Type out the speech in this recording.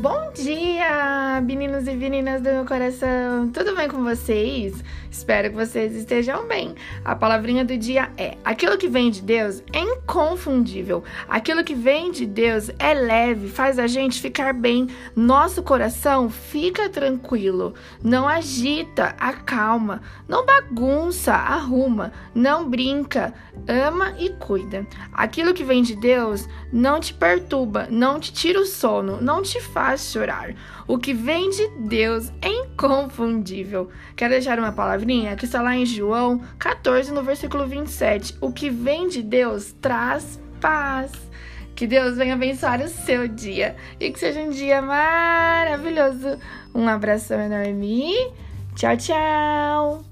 Bom dia, meninos e meninas do meu coração! Tudo bem com vocês? Espero que vocês estejam bem. A palavrinha do dia é: aquilo que vem de Deus é inconfundível. Aquilo que vem de Deus é leve, faz a gente ficar bem. Nosso coração fica tranquilo. Não agita, acalma. Não bagunça, arruma. Não brinca, ama e cuida. Aquilo que vem de Deus não te perturba, não te tira o sono, não te faz chorar. O que vem de Deus é inconfundível. Quero deixar uma palavrinha que está lá em João 14, no versículo 27. O que vem de Deus traz paz. Que Deus venha abençoar o seu dia e que seja um dia maravilhoso. Um abração enorme. Tchau, tchau.